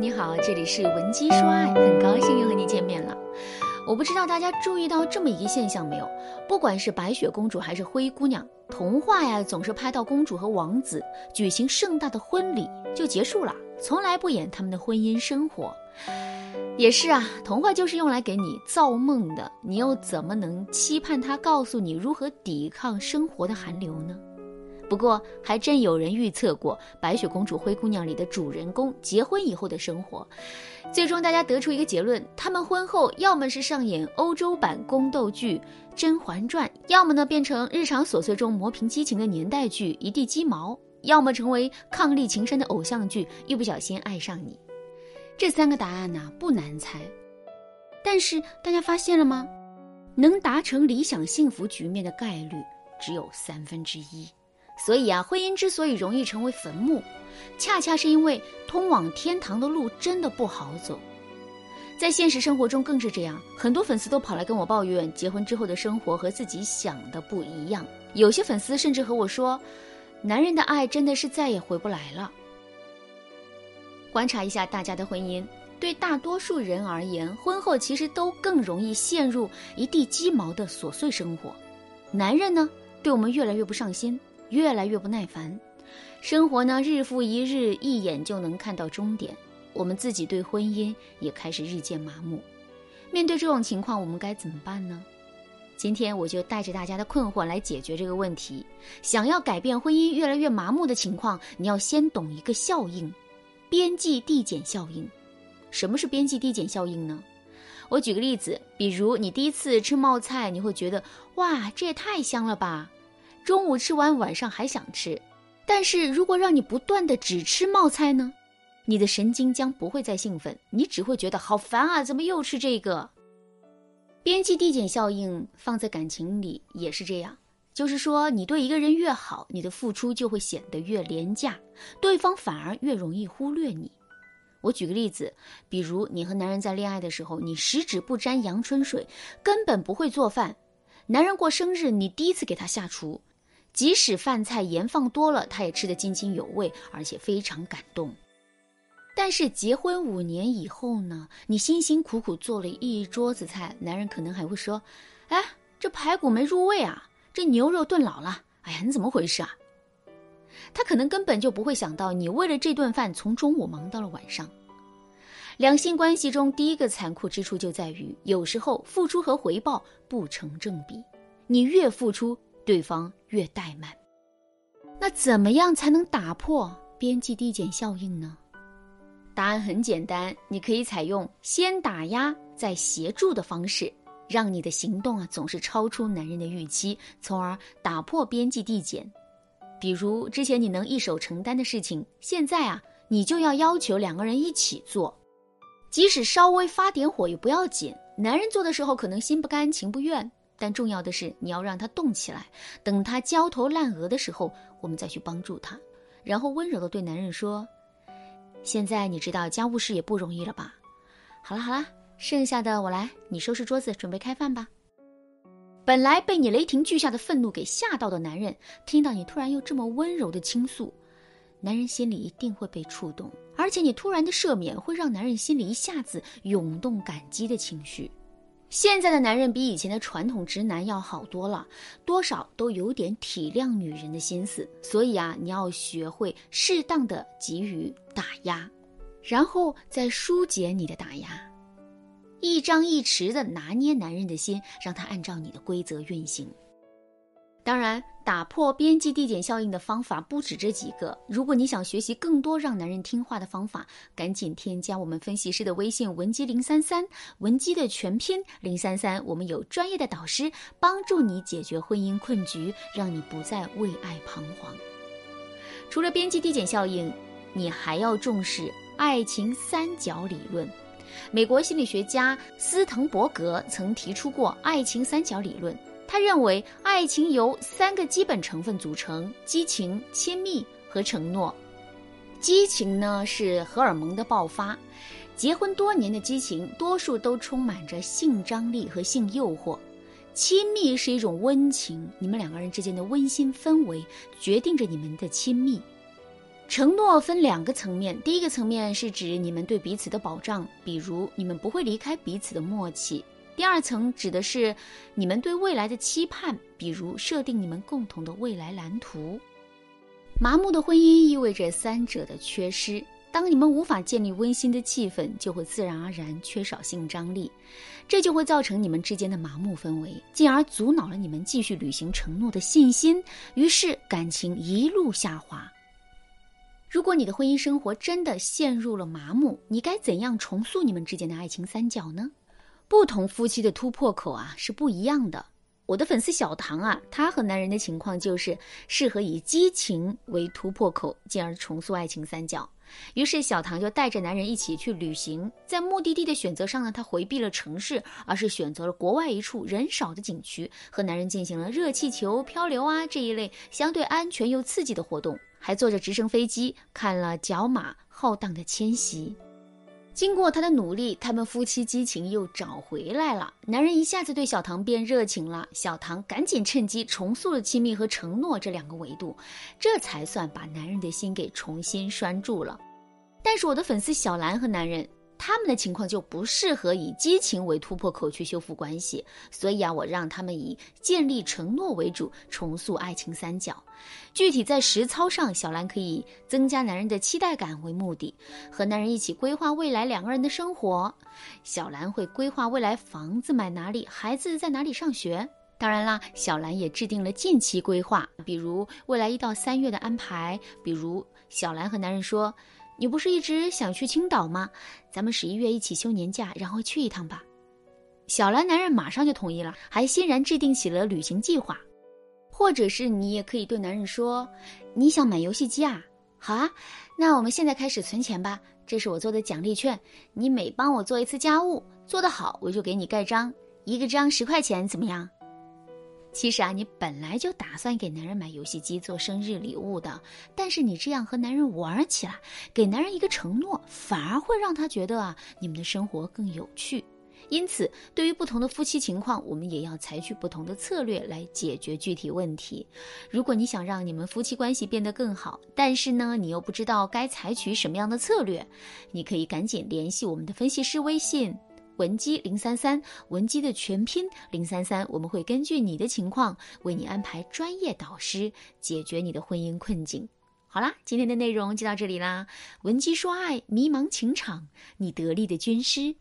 你好，这里是文姬说爱，很高兴又和你见面了。我不知道大家注意到这么一个现象没有？不管是白雪公主还是灰姑娘，童话呀总是拍到公主和王子举行盛大的婚礼就结束了，从来不演他们的婚姻生活。也是啊，童话就是用来给你造梦的，你又怎么能期盼它告诉你如何抵抗生活的寒流呢？不过，还真有人预测过《白雪公主》《灰姑娘》里的主人公结婚以后的生活，最终大家得出一个结论：他们婚后要么是上演欧洲版宫斗剧《甄嬛传》，要么呢变成日常琐碎中磨平激情的年代剧《一地鸡毛》，要么成为伉俪情深的偶像剧《一不小心爱上你》。这三个答案呢不难猜，但是大家发现了吗？能达成理想幸福局面的概率只有三分之一。所以啊，婚姻之所以容易成为坟墓，恰恰是因为通往天堂的路真的不好走。在现实生活中更是这样，很多粉丝都跑来跟我抱怨，结婚之后的生活和自己想的不一样。有些粉丝甚至和我说，男人的爱真的是再也回不来了。观察一下大家的婚姻，对大多数人而言，婚后其实都更容易陷入一地鸡毛的琐碎生活。男人呢，对我们越来越不上心。越来越不耐烦，生活呢日复一日，一眼就能看到终点。我们自己对婚姻也开始日渐麻木。面对这种情况，我们该怎么办呢？今天我就带着大家的困惑来解决这个问题。想要改变婚姻越来越麻木的情况，你要先懂一个效应——边际递减效应。什么是边际递减效应呢？我举个例子，比如你第一次吃冒菜，你会觉得哇，这也太香了吧。中午吃完，晚上还想吃，但是如果让你不断的只吃冒菜呢，你的神经将不会再兴奋，你只会觉得好烦啊！怎么又吃这个？边际递减效应放在感情里也是这样，就是说你对一个人越好，你的付出就会显得越廉价，对方反而越容易忽略你。我举个例子，比如你和男人在恋爱的时候，你十指不沾阳春水，根本不会做饭，男人过生日，你第一次给他下厨。即使饭菜盐放多了，他也吃得津津有味，而且非常感动。但是结婚五年以后呢？你辛辛苦苦做了一桌子菜，男人可能还会说：“哎，这排骨没入味啊，这牛肉炖老了。哎呀，你怎么回事啊？”他可能根本就不会想到，你为了这顿饭从中午忙到了晚上。两性关系中第一个残酷之处就在于，有时候付出和回报不成正比，你越付出。对方越怠慢，那怎么样才能打破边际递减效应呢？答案很简单，你可以采用先打压再协助的方式，让你的行动啊总是超出男人的预期，从而打破边际递减。比如之前你能一手承担的事情，现在啊你就要要求两个人一起做，即使稍微发点火也不要紧。男人做的时候可能心不甘情不愿。但重要的是，你要让他动起来。等他焦头烂额的时候，我们再去帮助他。然后温柔的对男人说：“现在你知道家务事也不容易了吧？好了好了，剩下的我来，你收拾桌子，准备开饭吧。”本来被你雷霆巨下的愤怒给吓到的男人，听到你突然又这么温柔的倾诉，男人心里一定会被触动。而且你突然的赦免，会让男人心里一下子涌动感激的情绪。现在的男人比以前的传统直男要好多了，多少都有点体谅女人的心思。所以啊，你要学会适当的给予打压，然后再疏解你的打压，一张一弛的拿捏男人的心，让他按照你的规则运行。当然，打破边际递减效应的方法不止这几个。如果你想学习更多让男人听话的方法，赶紧添加我们分析师的微信文姬零三三，文姬的全拼零三三。我们有专业的导师帮助你解决婚姻困局，让你不再为爱彷徨。除了边际递减效应，你还要重视爱情三角理论。美国心理学家斯滕伯格曾提出过爱情三角理论。他认为，爱情由三个基本成分组成：激情、亲密和承诺。激情呢是荷尔蒙的爆发，结婚多年的激情多数都充满着性张力和性诱惑。亲密是一种温情，你们两个人之间的温馨氛围决定着你们的亲密。承诺分两个层面，第一个层面是指你们对彼此的保障，比如你们不会离开彼此的默契；第二层指的是你们对未来的期盼，比如设定你们共同的未来蓝图。麻木的婚姻意味着三者的缺失。当你们无法建立温馨的气氛，就会自然而然缺少性张力，这就会造成你们之间的麻木氛围，进而阻挠了你们继续履行承诺的信心，于是感情一路下滑。如果你的婚姻生活真的陷入了麻木，你该怎样重塑你们之间的爱情三角呢？不同夫妻的突破口啊是不一样的。我的粉丝小唐啊，他和男人的情况就是适合以激情为突破口，进而重塑爱情三角。于是小唐就带着男人一起去旅行，在目的地的选择上呢，他回避了城市，而是选择了国外一处人少的景区，和男人进行了热气球漂流啊这一类相对安全又刺激的活动。还坐着直升飞机看了角马浩荡的迁徙。经过他的努力，他们夫妻激情又找回来了。男人一下子对小唐变热情了，小唐赶紧趁机重塑了亲密和承诺这两个维度，这才算把男人的心给重新拴住了。但是我的粉丝小兰和男人。他们的情况就不适合以激情为突破口去修复关系，所以啊，我让他们以建立承诺为主，重塑爱情三角。具体在实操上，小兰可以增加男人的期待感为目的，和男人一起规划未来两个人的生活。小兰会规划未来房子买哪里，孩子在哪里上学。当然啦，小兰也制定了近期规划，比如未来一到三月的安排。比如小兰和男人说。你不是一直想去青岛吗？咱们十一月一起休年假，然后去一趟吧。小兰男人马上就同意了，还欣然制定起了旅行计划。或者是你也可以对男人说：“你想买游戏机啊？好啊，那我们现在开始存钱吧。这是我做的奖励券，你每帮我做一次家务，做得好我就给你盖章，一个章十块钱，怎么样？”其实啊，你本来就打算给男人买游戏机做生日礼物的，但是你这样和男人玩起来，给男人一个承诺，反而会让他觉得啊，你们的生活更有趣。因此，对于不同的夫妻情况，我们也要采取不同的策略来解决具体问题。如果你想让你们夫妻关系变得更好，但是呢，你又不知道该采取什么样的策略，你可以赶紧联系我们的分析师微信。文姬零三三，文姬的全拼零三三，我们会根据你的情况为你安排专业导师，解决你的婚姻困境。好啦，今天的内容就到这里啦。文姬说爱，迷茫情场，你得力的军师。